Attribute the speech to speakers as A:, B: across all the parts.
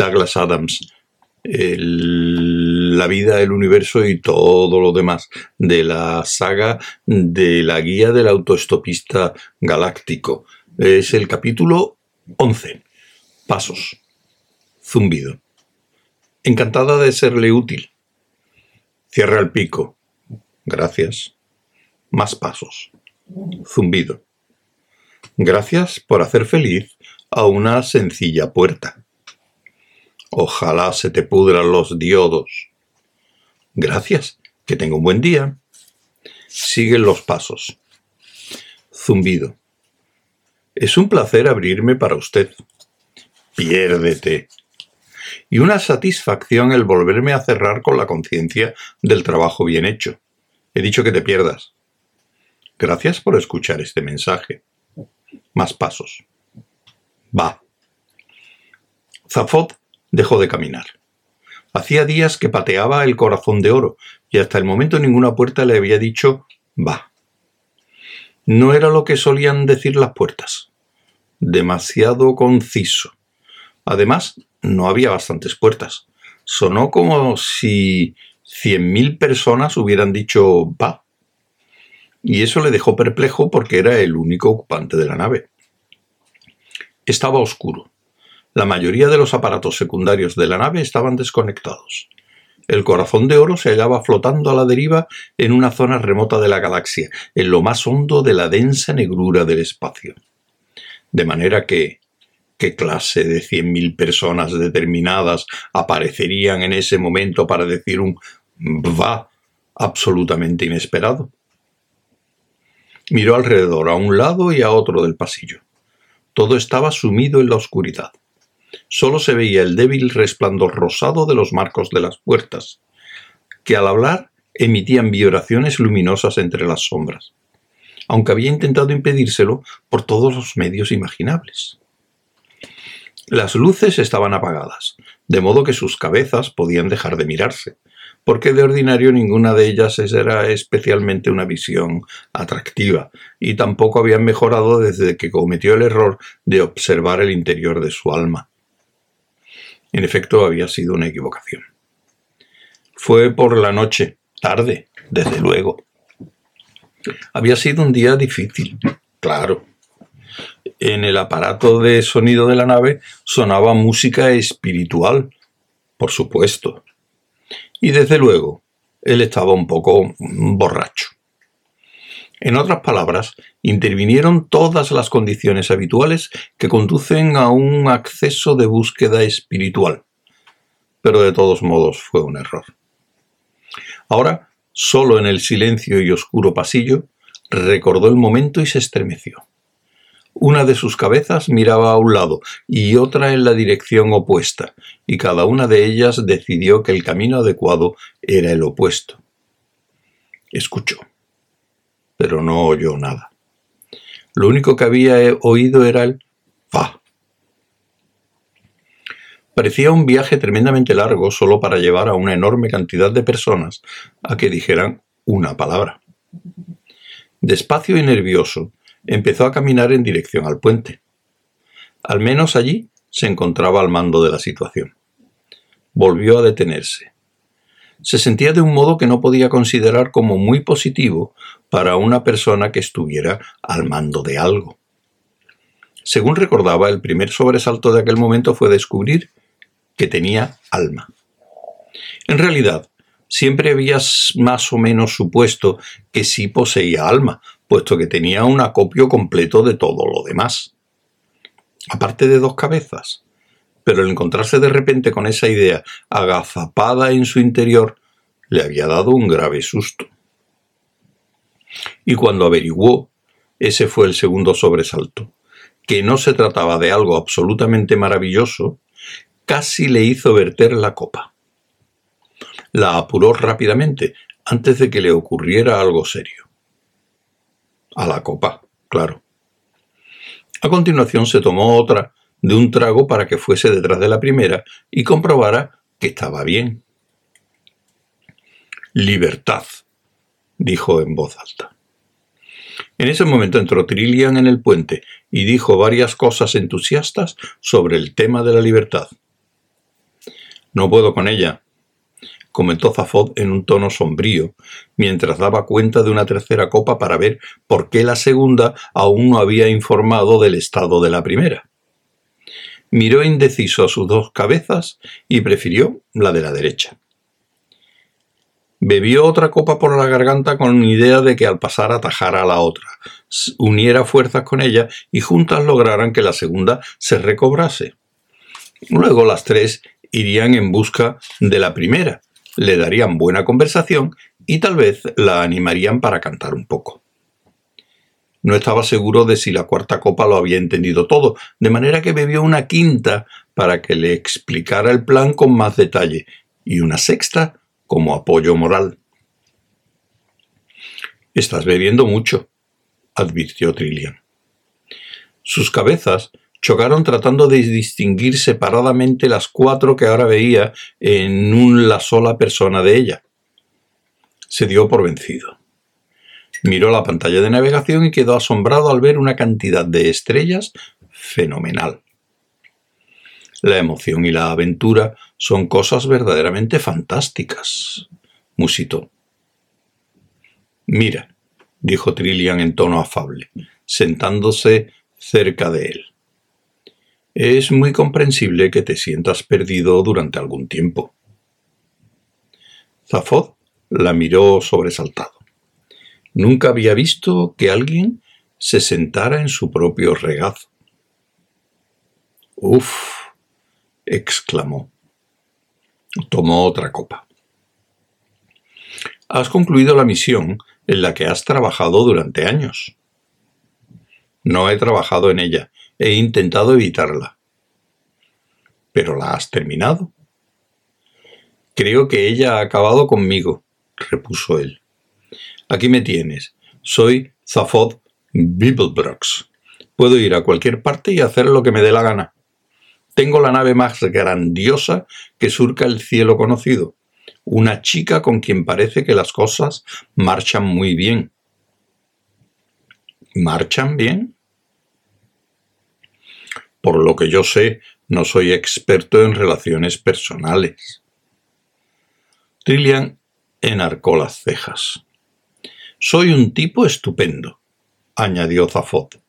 A: Douglas Adams, la vida, el universo y todo lo demás de la saga de la guía del autoestopista galáctico. Es el capítulo 11. Pasos. Zumbido. Encantada de serle útil. Cierra el pico. Gracias. Más pasos. Zumbido. Gracias por hacer feliz a una sencilla puerta. Ojalá se te pudran los diodos. Gracias, que tenga un buen día. Siguen los pasos. Zumbido. Es un placer abrirme para usted. Piérdete. Y una satisfacción el volverme a cerrar con la conciencia del trabajo bien hecho. He dicho que te pierdas. Gracias por escuchar este mensaje. Más pasos. Va. Zafot dejó de caminar. Hacía días que pateaba el corazón de oro y hasta el momento ninguna puerta le había dicho va. No era lo que solían decir las puertas. Demasiado conciso. Además, no había bastantes puertas. Sonó como si cien mil personas hubieran dicho va. Y eso le dejó perplejo porque era el único ocupante de la nave. Estaba oscuro. La mayoría de los aparatos secundarios de la nave estaban desconectados. El corazón de oro se hallaba flotando a la deriva en una zona remota de la galaxia, en lo más hondo de la densa negrura del espacio. De manera que, ¿qué clase de cien mil personas determinadas aparecerían en ese momento para decir un va absolutamente inesperado? Miró alrededor, a un lado y a otro del pasillo. Todo estaba sumido en la oscuridad. Solo se veía el débil resplandor rosado de los marcos de las puertas, que al hablar emitían vibraciones luminosas entre las sombras, aunque había intentado impedírselo por todos los medios imaginables. Las luces estaban apagadas, de modo que sus cabezas podían dejar de mirarse, porque de ordinario ninguna de ellas era especialmente una visión atractiva, y tampoco habían mejorado desde que cometió el error de observar el interior de su alma. En efecto, había sido una equivocación. Fue por la noche, tarde, desde luego. Había sido un día difícil, claro. En el aparato de sonido de la nave sonaba música espiritual, por supuesto. Y desde luego, él estaba un poco borracho. En otras palabras, intervinieron todas las condiciones habituales que conducen a un acceso de búsqueda espiritual. Pero de todos modos fue un error. Ahora, solo en el silencio y oscuro pasillo, recordó el momento y se estremeció. Una de sus cabezas miraba a un lado y otra en la dirección opuesta, y cada una de ellas decidió que el camino adecuado era el opuesto. Escuchó pero no oyó nada. Lo único que había oído era el fa. Parecía un viaje tremendamente largo solo para llevar a una enorme cantidad de personas a que dijeran una palabra. Despacio y nervioso, empezó a caminar en dirección al puente. Al menos allí se encontraba al mando de la situación. Volvió a detenerse se sentía de un modo que no podía considerar como muy positivo para una persona que estuviera al mando de algo. Según recordaba, el primer sobresalto de aquel momento fue descubrir que tenía alma. En realidad, siempre había más o menos supuesto que sí poseía alma, puesto que tenía un acopio completo de todo lo demás. Aparte de dos cabezas, pero el encontrarse de repente con esa idea agazapada en su interior le había dado un grave susto. Y cuando averiguó, ese fue el segundo sobresalto, que no se trataba de algo absolutamente maravilloso, casi le hizo verter la copa. La apuró rápidamente antes de que le ocurriera algo serio. A la copa, claro. A continuación se tomó otra de un trago para que fuese detrás de la primera y comprobara que estaba bien. Libertad, dijo en voz alta. En ese momento entró Trillian en el puente y dijo varias cosas entusiastas sobre el tema de la libertad. No puedo con ella, comentó Zafod en un tono sombrío, mientras daba cuenta de una tercera copa para ver por qué la segunda aún no había informado del estado de la primera. Miró indeciso a sus dos cabezas y prefirió la de la derecha. Bebió otra copa por la garganta con idea de que al pasar atajara a la otra, uniera fuerzas con ella y juntas lograran que la segunda se recobrase. Luego las tres irían en busca de la primera, le darían buena conversación y tal vez la animarían para cantar un poco. No estaba seguro de si la cuarta copa lo había entendido todo, de manera que bebió una quinta para que le explicara el plan con más detalle y una sexta como apoyo moral. Estás bebiendo mucho, advirtió Trillian. Sus cabezas chocaron tratando de distinguir separadamente las cuatro que ahora veía en una sola persona de ella. Se dio por vencido. Miró la pantalla de navegación y quedó asombrado al ver una cantidad de estrellas fenomenal. La emoción y la aventura son cosas verdaderamente fantásticas, musitó. Mira, dijo Trillian en tono afable, sentándose cerca de él. Es muy comprensible que te sientas perdido durante algún tiempo. Zafod la miró sobresaltado. Nunca había visto que alguien se sentara en su propio regazo. Uf, exclamó. Tomó otra copa. Has concluido la misión en la que has trabajado durante años. No he trabajado en ella, he intentado evitarla. Pero la has terminado. Creo que ella ha acabado conmigo, repuso él. Aquí me tienes. Soy Zafod Bibelbrox. Puedo ir a cualquier parte y hacer lo que me dé la gana. Tengo la nave más grandiosa que surca el cielo conocido. Una chica con quien parece que las cosas marchan muy bien. ¿Marchan bien? Por lo que yo sé, no soy experto en relaciones personales. Trillian enarcó las cejas. Soy un tipo estupendo, añadió Zafot.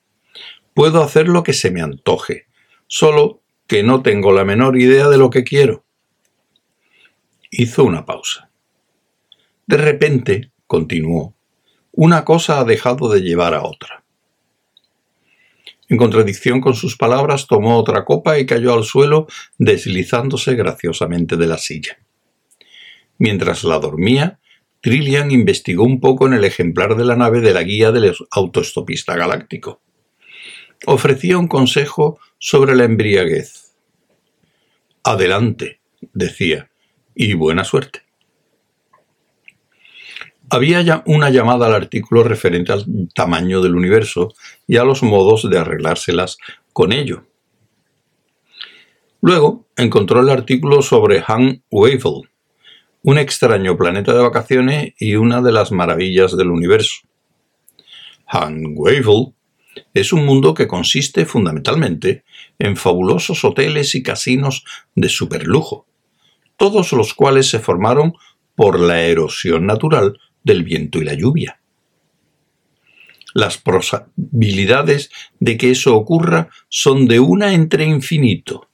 A: Puedo hacer lo que se me antoje, solo que no tengo la menor idea de lo que quiero. Hizo una pausa. De repente, continuó, una cosa ha dejado de llevar a otra. En contradicción con sus palabras, tomó otra copa y cayó al suelo, deslizándose graciosamente de la silla. Mientras la dormía, Trillian investigó un poco en el ejemplar de la nave de la guía del autoestopista galáctico. Ofrecía un consejo sobre la embriaguez. Adelante, decía, y buena suerte. Había ya una llamada al artículo referente al tamaño del universo y a los modos de arreglárselas con ello. Luego encontró el artículo sobre Han Wavell, un extraño planeta de vacaciones y una de las maravillas del universo. Han Wavell es un mundo que consiste fundamentalmente en fabulosos hoteles y casinos de superlujo, todos los cuales se formaron por la erosión natural del viento y la lluvia. Las probabilidades de que eso ocurra son de una entre infinito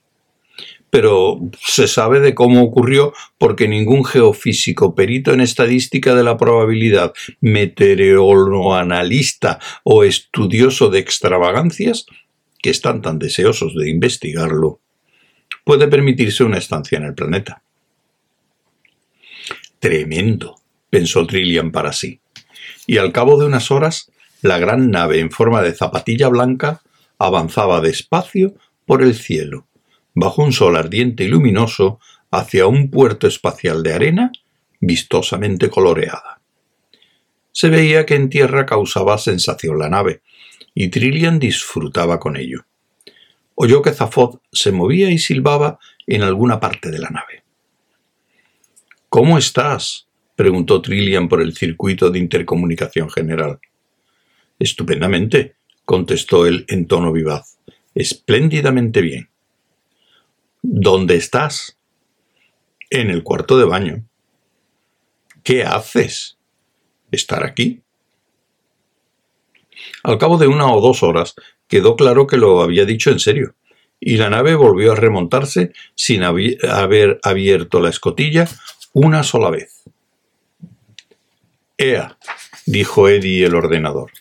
A: pero se sabe de cómo ocurrió porque ningún geofísico, perito en estadística de la probabilidad, meteoroloanalista o estudioso de extravagancias, que están tan deseosos de investigarlo, puede permitirse una estancia en el planeta. Tremendo, pensó Trillian para sí. Y al cabo de unas horas, la gran nave en forma de zapatilla blanca avanzaba despacio por el cielo, bajo un sol ardiente y luminoso, hacia un puerto espacial de arena vistosamente coloreada. Se veía que en tierra causaba sensación la nave, y Trillian disfrutaba con ello. Oyó que Zafod se movía y silbaba en alguna parte de la nave. ¿Cómo estás? preguntó Trillian por el circuito de intercomunicación general. Estupendamente, contestó él en tono vivaz. Espléndidamente bien. ¿Dónde estás? En el cuarto de baño. ¿Qué haces? ¿Estar aquí? Al cabo de una o dos horas quedó claro que lo había dicho en serio, y la nave volvió a remontarse sin haber abierto la escotilla una sola vez. Ea, dijo Eddie el ordenador.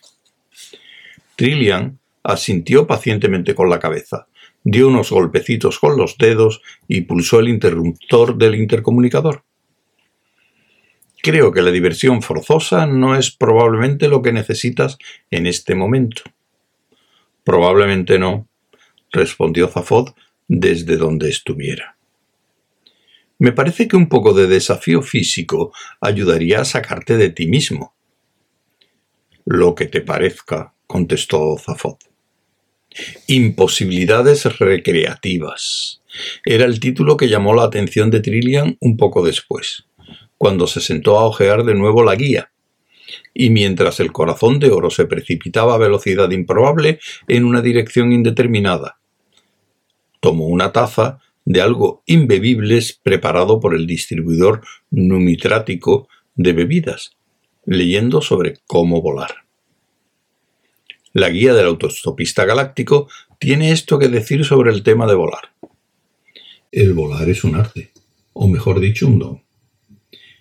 A: Trillian asintió pacientemente con la cabeza, dio unos golpecitos con los dedos y pulsó el interruptor del intercomunicador. Creo que la diversión forzosa no es probablemente lo que necesitas en este momento. Probablemente no, respondió Zafod desde donde estuviera. Me parece que un poco de desafío físico ayudaría a sacarte de ti mismo. Lo que te parezca, contestó Zafod. Imposibilidades recreativas. Era el título que llamó la atención de Trillian un poco después, cuando se sentó a ojear de nuevo la guía, y mientras el corazón de oro se precipitaba a velocidad improbable en una dirección indeterminada. Tomó una taza de algo imbebibles preparado por el distribuidor numitrático de bebidas, leyendo sobre cómo volar. La guía del autostopista galáctico tiene esto que decir sobre el tema de volar. El volar es un arte, o mejor dicho, un don.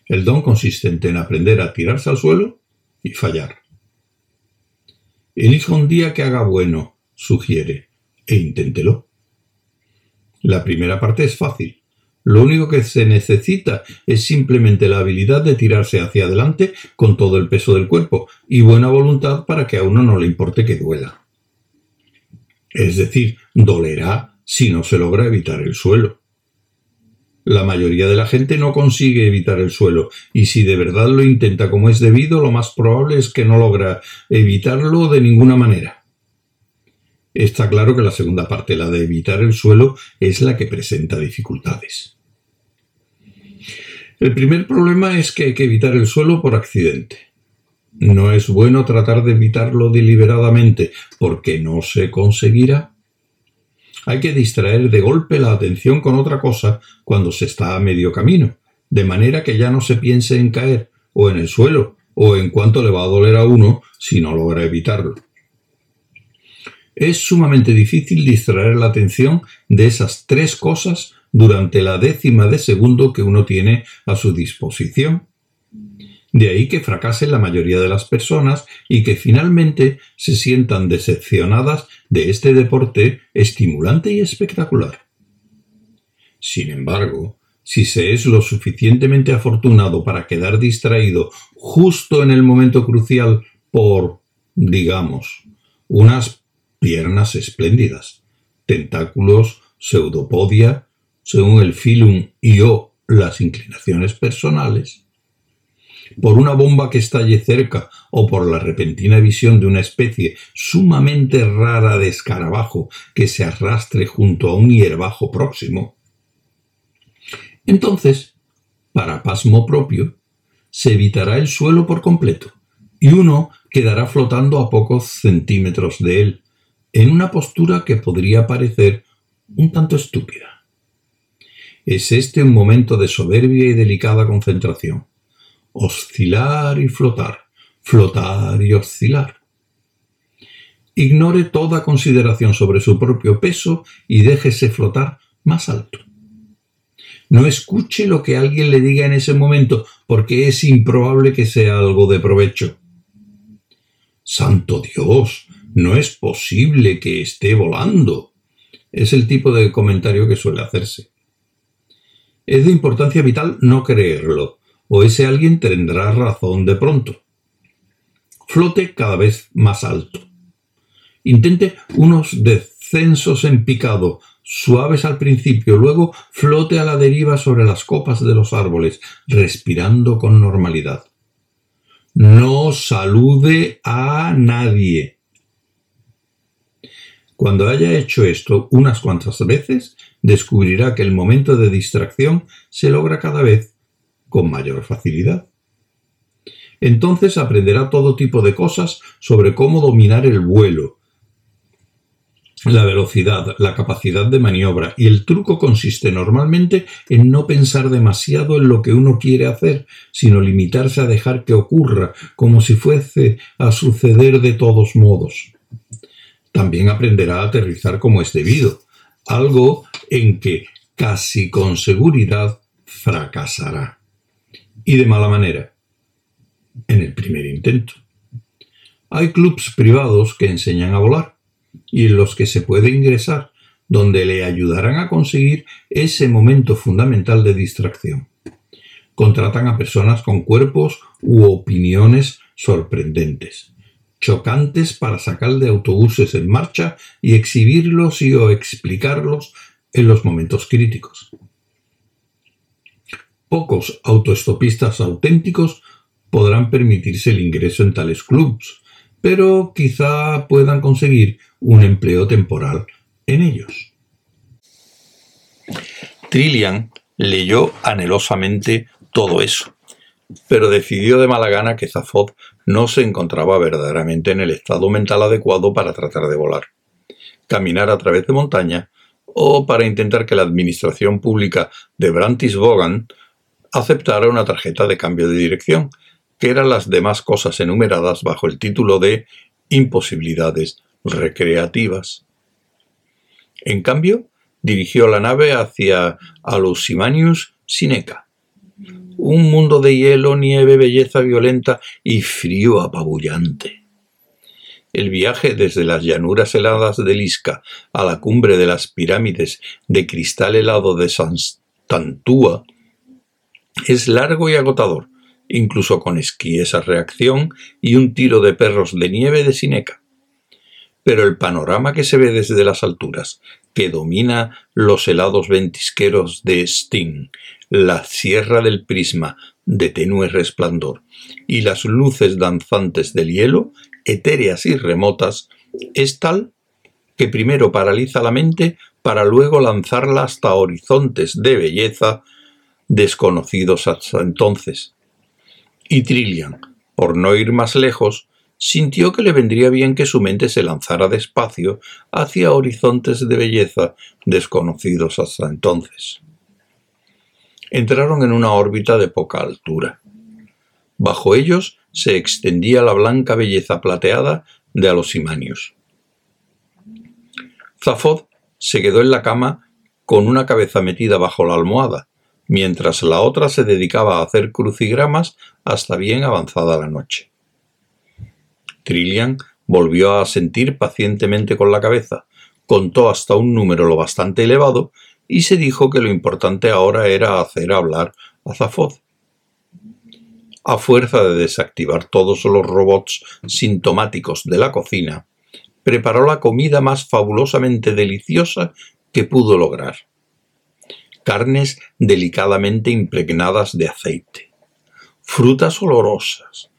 A: El don consistente en aprender a tirarse al suelo y fallar. Elija un día que haga bueno, sugiere, e inténtelo. La primera parte es fácil. Lo único que se necesita es simplemente la habilidad de tirarse hacia adelante con todo el peso del cuerpo y buena voluntad para que a uno no le importe que duela. Es decir, dolerá si no se logra evitar el suelo. La mayoría de la gente no consigue evitar el suelo, y si de verdad lo intenta como es debido, lo más probable es que no logra evitarlo de ninguna manera. Está claro que la segunda parte, la de evitar el suelo, es la que presenta dificultades. El primer problema es que hay que evitar el suelo por accidente. No es bueno tratar de evitarlo deliberadamente porque no se conseguirá. Hay que distraer de golpe la atención con otra cosa cuando se está a medio camino, de manera que ya no se piense en caer, o en el suelo, o en cuánto le va a doler a uno si no logra evitarlo. Es sumamente difícil distraer la atención de esas tres cosas durante la décima de segundo que uno tiene a su disposición. De ahí que fracasen la mayoría de las personas y que finalmente se sientan decepcionadas de este deporte estimulante y espectacular. Sin embargo, si se es lo suficientemente afortunado para quedar distraído justo en el momento crucial por, digamos, unas piernas espléndidas, tentáculos, pseudopodia, según el filum y o las inclinaciones personales, por una bomba que estalle cerca o por la repentina visión de una especie sumamente rara de escarabajo que se arrastre junto a un hierbajo próximo, entonces, para pasmo propio, se evitará el suelo por completo y uno quedará flotando a pocos centímetros de él, en una postura que podría parecer un tanto estúpida. Es este un momento de soberbia y delicada concentración. Oscilar y flotar, flotar y oscilar. Ignore toda consideración sobre su propio peso y déjese flotar más alto. No escuche lo que alguien le diga en ese momento, porque es improbable que sea algo de provecho. Santo Dios, no es posible que esté volando. Es el tipo de comentario que suele hacerse. Es de importancia vital no creerlo, o ese alguien tendrá razón de pronto. Flote cada vez más alto. Intente unos descensos en picado, suaves al principio, luego flote a la deriva sobre las copas de los árboles, respirando con normalidad. No salude a nadie. Cuando haya hecho esto unas cuantas veces, descubrirá que el momento de distracción se logra cada vez con mayor facilidad. Entonces aprenderá todo tipo de cosas sobre cómo dominar el vuelo, la velocidad, la capacidad de maniobra y el truco consiste normalmente en no pensar demasiado en lo que uno quiere hacer, sino limitarse a dejar que ocurra como si fuese a suceder de todos modos. También aprenderá a aterrizar como es debido, algo en que casi con seguridad fracasará. Y de mala manera. En el primer intento. Hay clubs privados que enseñan a volar y en los que se puede ingresar, donde le ayudarán a conseguir ese momento fundamental de distracción. Contratan a personas con cuerpos u opiniones sorprendentes, chocantes para sacar de autobuses en marcha y exhibirlos y o explicarlos en los momentos críticos. Pocos autoestopistas auténticos podrán permitirse el ingreso en tales clubs, pero quizá puedan conseguir un empleo temporal en ellos. Trillian leyó anhelosamente todo eso, pero decidió de mala gana que Zafod no se encontraba verdaderamente en el estado mental adecuado para tratar de volar, caminar a través de montaña o para intentar que la administración pública de Brantis-Bogan aceptara una tarjeta de cambio de dirección, que eran las demás cosas enumeradas bajo el título de imposibilidades recreativas. En cambio, dirigió la nave hacia Alusimanius Sineca, un mundo de hielo, nieve, belleza violenta y frío apabullante. El viaje desde las llanuras heladas de Lisca a la cumbre de las pirámides de cristal helado de Santantúa es largo y agotador, incluso con esquíes a reacción y un tiro de perros de nieve de Sineca pero el panorama que se ve desde las alturas, que domina los helados ventisqueros de Sting, la sierra del prisma de tenue resplandor y las luces danzantes del hielo, etéreas y remotas, es tal que primero paraliza la mente para luego lanzarla hasta horizontes de belleza desconocidos hasta entonces. Y Trillian, por no ir más lejos, sintió que le vendría bien que su mente se lanzara despacio hacia horizontes de belleza desconocidos hasta entonces. Entraron en una órbita de poca altura. Bajo ellos se extendía la blanca belleza plateada de Alosimanius. Zafod se quedó en la cama con una cabeza metida bajo la almohada, mientras la otra se dedicaba a hacer crucigramas hasta bien avanzada la noche. Trillian volvió a sentir pacientemente con la cabeza, contó hasta un número lo bastante elevado y se dijo que lo importante ahora era hacer hablar a Zafod. A fuerza de desactivar todos los robots sintomáticos de la cocina, preparó la comida más fabulosamente deliciosa que pudo lograr. Carnes delicadamente impregnadas de aceite, frutas olorosas,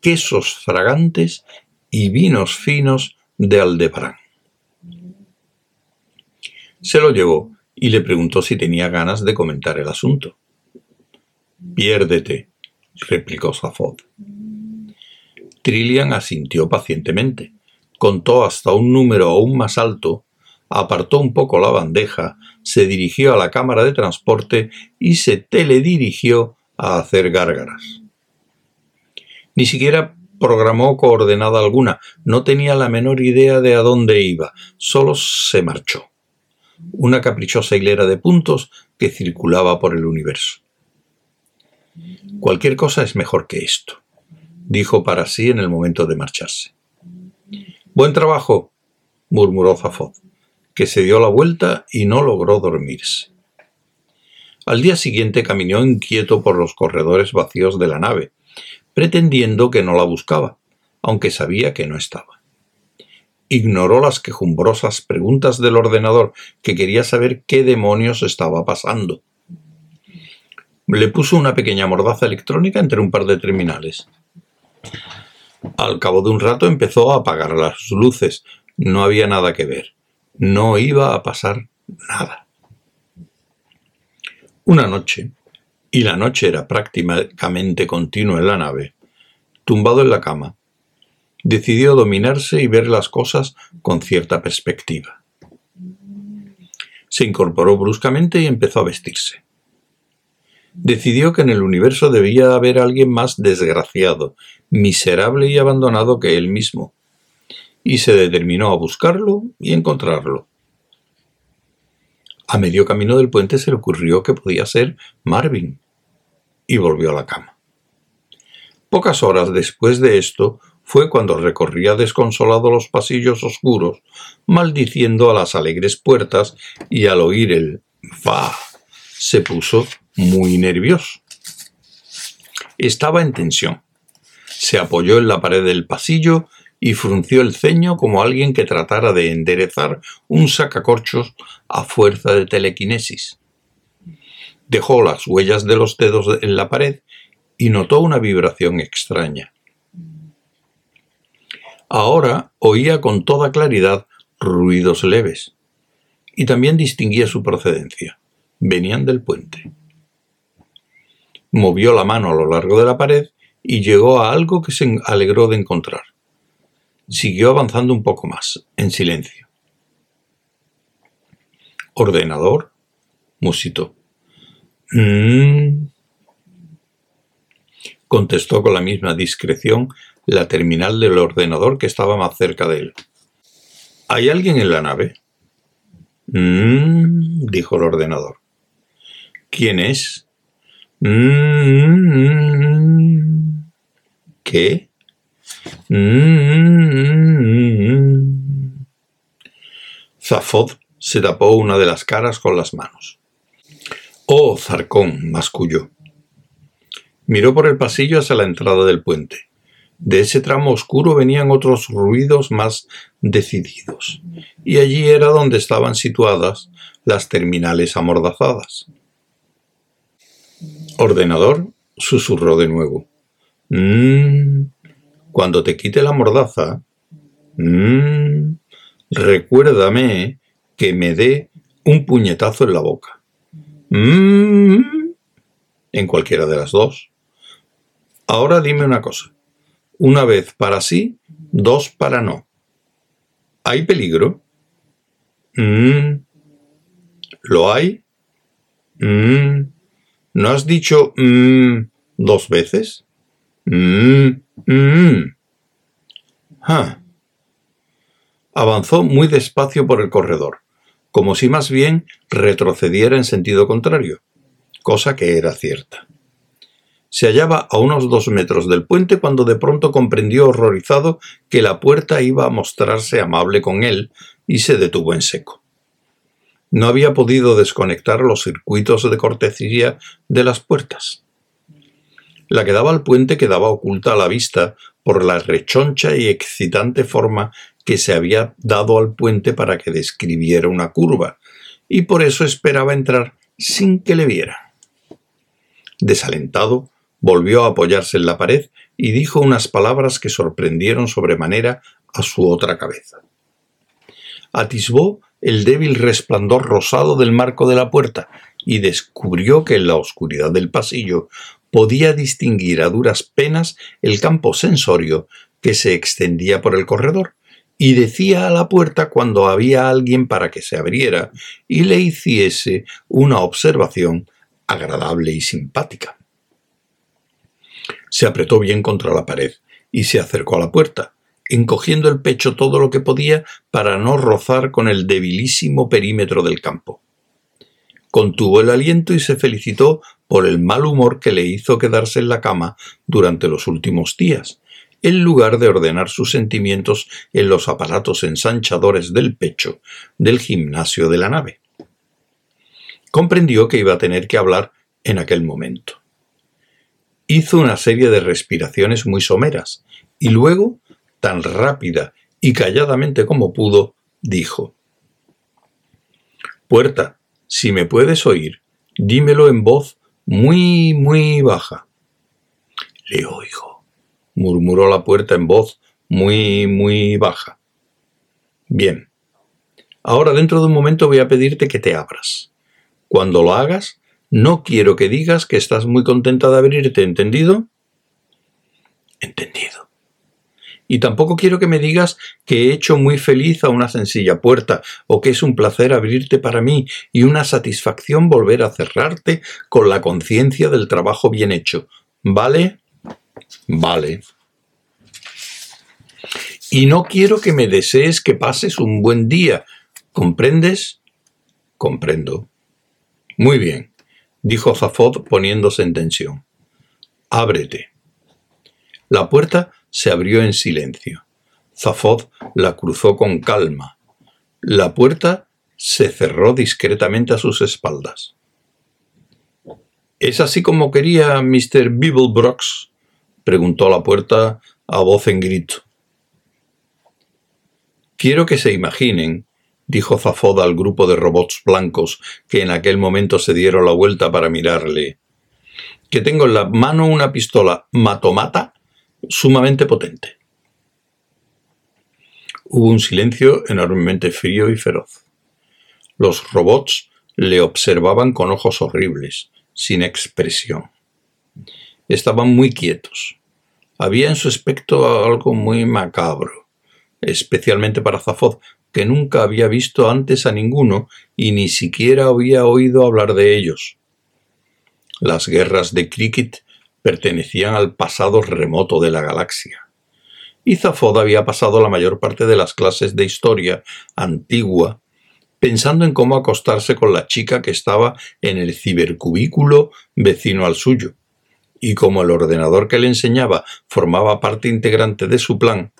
A: quesos fragantes y vinos finos de Aldebarán. Se lo llevó y le preguntó si tenía ganas de comentar el asunto. Piérdete, replicó Zafod. Trillian asintió pacientemente, contó hasta un número aún más alto, apartó un poco la bandeja, se dirigió a la cámara de transporte y se teledirigió a hacer gárgaras. Ni siquiera programó coordenada alguna, no tenía la menor idea de a dónde iba, solo se marchó. Una caprichosa hilera de puntos que circulaba por el universo. Cualquier cosa es mejor que esto, dijo para sí en el momento de marcharse. Buen trabajo, murmuró Zafod, que se dio la vuelta y no logró dormirse. Al día siguiente caminó inquieto por los corredores vacíos de la nave, pretendiendo que no la buscaba, aunque sabía que no estaba. Ignoró las quejumbrosas preguntas del ordenador, que quería saber qué demonios estaba pasando. Le puso una pequeña mordaza electrónica entre un par de terminales. Al cabo de un rato empezó a apagar las luces. No había nada que ver. No iba a pasar nada. Una noche, y la noche era prácticamente continua en la nave, tumbado en la cama, decidió dominarse y ver las cosas con cierta perspectiva. Se incorporó bruscamente y empezó a vestirse. Decidió que en el universo debía haber alguien más desgraciado, miserable y abandonado que él mismo, y se determinó a buscarlo y encontrarlo. A medio camino del puente se le ocurrió que podía ser Marvin, y volvió a la cama. Pocas horas después de esto fue cuando recorría desconsolado los pasillos oscuros, maldiciendo a las alegres puertas, y al oír el va se puso muy nervioso. Estaba en tensión. Se apoyó en la pared del pasillo y frunció el ceño como alguien que tratara de enderezar un sacacorchos a fuerza de telequinesis. Dejó las huellas de los dedos en la pared y notó una vibración extraña. Ahora oía con toda claridad ruidos leves y también distinguía su procedencia. Venían del puente. Movió la mano a lo largo de la pared y llegó a algo que se alegró de encontrar. Siguió avanzando un poco más, en silencio. Ordenador, musito. Mm. Contestó con la misma discreción la terminal del ordenador que estaba más cerca de él. ¿Hay alguien en la nave? Mm, dijo el ordenador. ¿Quién es? Mm, ¿Qué? Zafod se tapó una de las caras con las manos. Oh, Zarcón, masculló. Miró por el pasillo hacia la entrada del puente. De ese tramo oscuro venían otros ruidos más decididos, y allí era donde estaban situadas las terminales amordazadas. Ordenador, susurró de nuevo. Mmm, cuando te quite la mordaza, mmm, recuérdame que me dé un puñetazo en la boca. Mmm, en cualquiera de las dos. Ahora dime una cosa. Una vez para sí, dos para no. ¿Hay peligro? Mmm, ¿Lo hay? Mmm, ¿No has dicho mmm dos veces? Mmm, mmm. Avanzó muy despacio por el corredor, como si más bien retrocediera en sentido contrario, cosa que era cierta. Se hallaba a unos dos metros del puente cuando de pronto comprendió horrorizado que la puerta iba a mostrarse amable con él y se detuvo en seco. No había podido desconectar los circuitos de cortesía de las puertas. La que daba al puente quedaba oculta a la vista por la rechoncha y excitante forma que se había dado al puente para que describiera una curva, y por eso esperaba entrar sin que le vieran. Desalentado, volvió a apoyarse en la pared y dijo unas palabras que sorprendieron sobremanera a su otra cabeza. Atisbó el débil resplandor rosado del marco de la puerta y descubrió que en la oscuridad del pasillo podía distinguir a duras penas el campo sensorio que se extendía por el corredor y decía a la puerta cuando había alguien para que se abriera y le hiciese una observación agradable y simpática. Se apretó bien contra la pared y se acercó a la puerta, encogiendo el pecho todo lo que podía para no rozar con el debilísimo perímetro del campo. Contuvo el aliento y se felicitó por el mal humor que le hizo quedarse en la cama durante los últimos días, en lugar de ordenar sus sentimientos en los aparatos ensanchadores del pecho del gimnasio de la nave. Comprendió que iba a tener que hablar en aquel momento. Hizo una serie de respiraciones muy someras y luego tan rápida y calladamente como pudo, dijo Puerta, si me puedes oír, dímelo en voz muy, muy baja. Le oigo, murmuró la puerta en voz muy, muy baja. Bien. Ahora dentro de un momento voy a pedirte que te abras. Cuando lo hagas, no quiero que digas que estás muy contenta de abrirte, ¿entendido? Entendido Y tampoco quiero que me digas que he hecho muy feliz a una sencilla puerta, o que es un placer abrirte para mí y una satisfacción volver a cerrarte con la conciencia del trabajo bien hecho. ¿Vale? Vale. Y no quiero que me desees que pases un buen día. ¿Comprendes? Comprendo. Muy bien, dijo Zafod poniéndose en tensión. Ábrete. La puerta se abrió en silencio. Zafod la cruzó con calma. La puerta se cerró discretamente a sus espaldas. ¿Es así como quería Mr. Beeblebrox? preguntó la puerta a voz en grito. Quiero que se imaginen, dijo Zafod al grupo de robots blancos que en aquel momento se dieron la vuelta para mirarle, que tengo en la mano una pistola matomata sumamente potente. Hubo un silencio enormemente frío y feroz. Los robots le observaban con ojos horribles, sin expresión. Estaban muy quietos. Había en su aspecto algo muy macabro, especialmente para Zafod, que nunca había visto antes a ninguno y ni siquiera había oído hablar de ellos. Las guerras de Cricket pertenecían al pasado remoto de la galaxia. Y Zafod había pasado la mayor parte de las clases de historia antigua pensando en cómo acostarse con la chica que estaba en el cibercubículo vecino al suyo. Y como el ordenador que le enseñaba formaba parte integrante de su plan,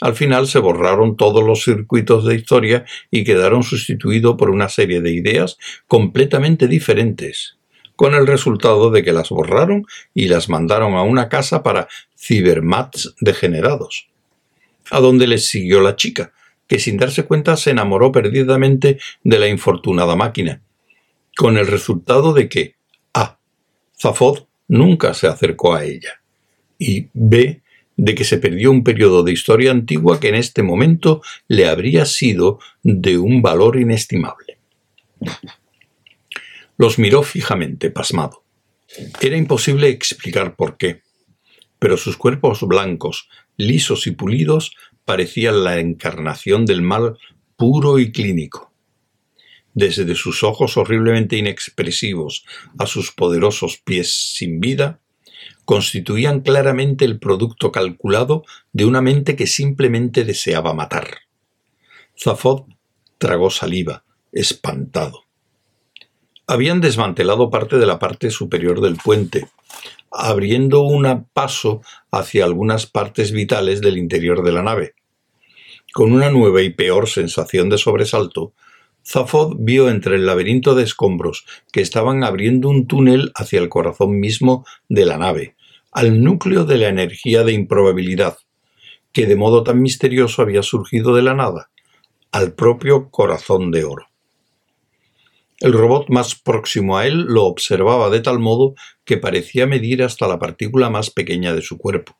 A: al final se borraron todos los circuitos de historia y quedaron sustituidos por una serie de ideas completamente diferentes, con el resultado de que las borraron y las mandaron a una casa para cibermats degenerados, a donde les siguió la chica, que sin darse cuenta se enamoró perdidamente de la infortunada máquina, con el resultado de que A. Zafod nunca se acercó a ella y B. de que se perdió un periodo de historia antigua que en este momento le habría sido de un valor inestimable. Los miró fijamente, pasmado. Era imposible explicar por qué, pero sus cuerpos blancos, lisos y pulidos parecía la encarnación del mal puro y clínico. Desde sus ojos horriblemente inexpresivos a sus poderosos pies sin vida, constituían claramente el producto calculado de una mente que simplemente deseaba matar. Zafod tragó saliva, espantado. Habían desmantelado parte de la parte superior del puente, abriendo un paso hacia algunas partes vitales del interior de la nave. Con una nueva y peor sensación de sobresalto, Zafod vio entre el laberinto de escombros que estaban abriendo un túnel hacia el corazón mismo de la nave, al núcleo de la energía de improbabilidad, que de modo tan misterioso había surgido de la nada, al propio corazón de oro. El robot más próximo a él lo observaba de tal modo que parecía medir hasta la partícula más pequeña de su cuerpo,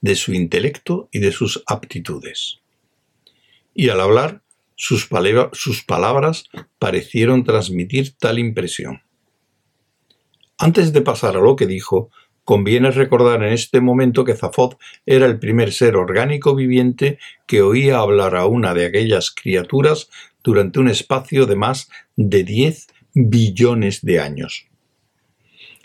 A: de su intelecto y de sus aptitudes y al hablar sus, palabras parecieron transmitir tal impresión. Antes de pasar a lo que dijo, conviene recordar en este momento que Zafod era el primer ser orgánico viviente que oía hablar a una de aquellas criaturas durante un espacio de más de 10 billones de años.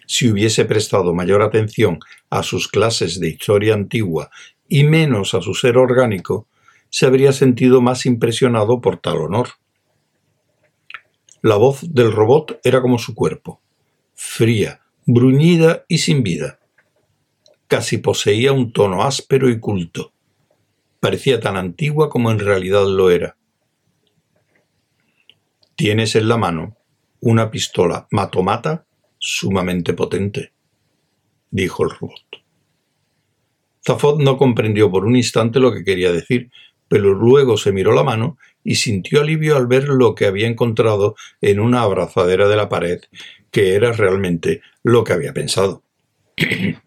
A: Si hubiese prestado mayor atención a sus clases de historia antigua y menos a su ser orgánico, se habría sentido más impresionado por tal honor. La voz del robot era como su cuerpo, fría, bruñida y sin vida. Casi poseía un tono áspero y culto. Parecía tan antigua como en realidad lo era. Tienes en la mano una pistola matomata sumamente potente, dijo el robot. Zafod no comprendió por un instante lo que quería decir, pero luego se miró la mano y sintió alivio al ver lo que había encontrado en una abrazadera de la pared, que era realmente lo que había pensado.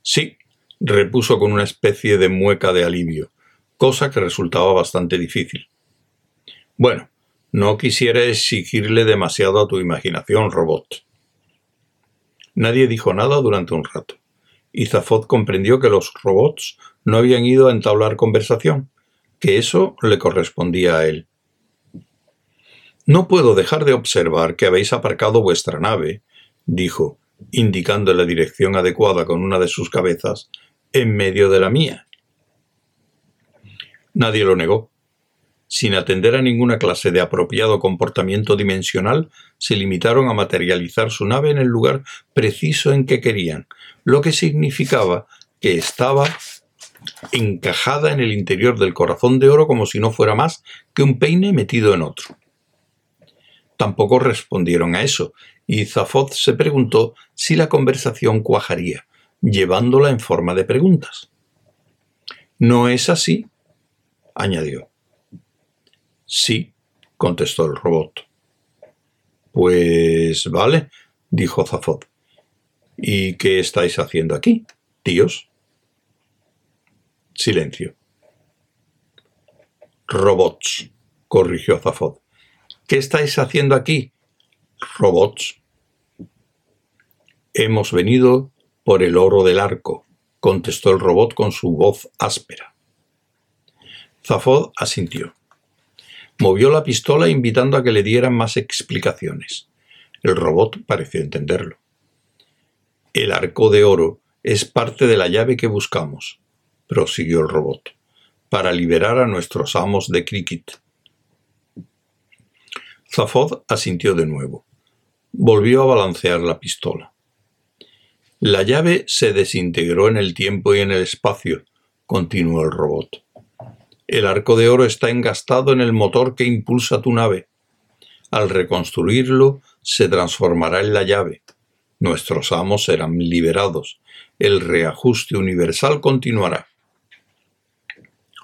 A: sí, repuso con una especie de mueca de alivio, cosa que resultaba bastante difícil. Bueno, no quisiera exigirle demasiado a tu imaginación, robot. Nadie dijo nada durante un rato y Zafod comprendió que los robots no habían ido a entablar conversación, que eso le correspondía a él. No puedo dejar de observar que habéis aparcado vuestra nave, dijo, indicando la dirección adecuada con una de sus cabezas, en medio de la mía. Nadie lo negó. Sin atender a ninguna clase de apropiado comportamiento dimensional, se limitaron a materializar su nave en el lugar preciso en que querían, lo que significaba que estaba encajada en el interior del corazón de oro como si no fuera más que un peine metido en otro. Tampoco respondieron a eso, y Zafod se preguntó si la conversación cuajaría, llevándola en forma de preguntas. ¿No es así? Añadió. Sí, contestó el robot. Pues vale, dijo Zafod. ¿Y qué estáis haciendo aquí, tíos? Silencio. Robots, corrigió Zafod. ¿Qué estáis haciendo aquí? Robots. Hemos venido por el oro del arco, contestó el robot con su voz áspera. Zafod asintió. Movió la pistola invitando a que le dieran más explicaciones. El robot pareció entenderlo. El arco de oro es parte de la llave que buscamos, prosiguió el robot, para liberar a nuestros amos de Cricket. Zafod asintió de nuevo. Volvió a balancear la pistola. La llave se desintegró en el tiempo y en el espacio, continuó el robot. El arco de oro está engastado en el motor que impulsa tu nave. Al reconstruirlo, se transformará en la llave. Nuestros amos serán liberados. El reajuste universal continuará.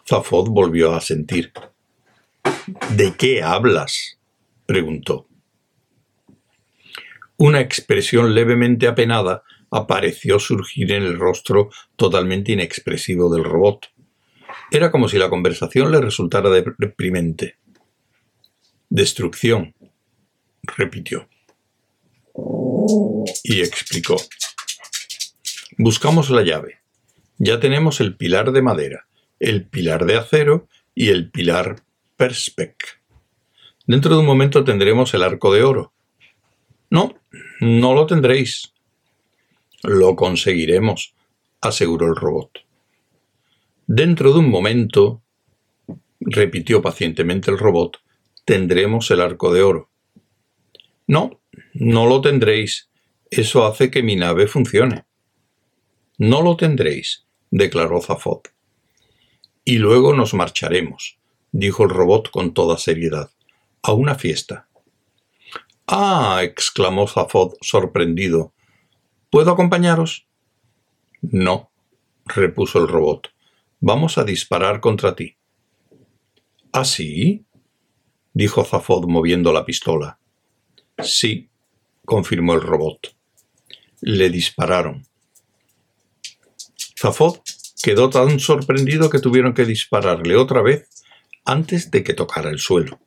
A: Zafod volvió a sentir. ¿De qué hablas? preguntó. Una expresión levemente apenada apareció surgir en el rostro totalmente inexpresivo del robot. Era como si la conversación le resultara deprimente. Destrucción, repitió. Y explicó. Buscamos la llave. Ya tenemos el pilar de madera, el pilar de acero y el pilar perspec. Dentro de un momento tendremos el arco de oro. No, no lo tendréis. Lo conseguiremos, aseguró el robot. Dentro de un momento, repitió pacientemente el robot, tendremos el arco de oro. No, no lo tendréis. Eso hace que mi nave funcione. No lo tendréis, declaró Zafod. Y luego nos marcharemos, dijo el robot con toda seriedad a una fiesta. Ah, exclamó Zafod sorprendido. ¿Puedo acompañaros? No, repuso el robot. Vamos a disparar contra ti. ¿Ah, sí? dijo Zafod moviendo la pistola. Sí, confirmó el robot. Le dispararon. Zafod quedó tan sorprendido que tuvieron que dispararle otra vez antes de que tocara el suelo.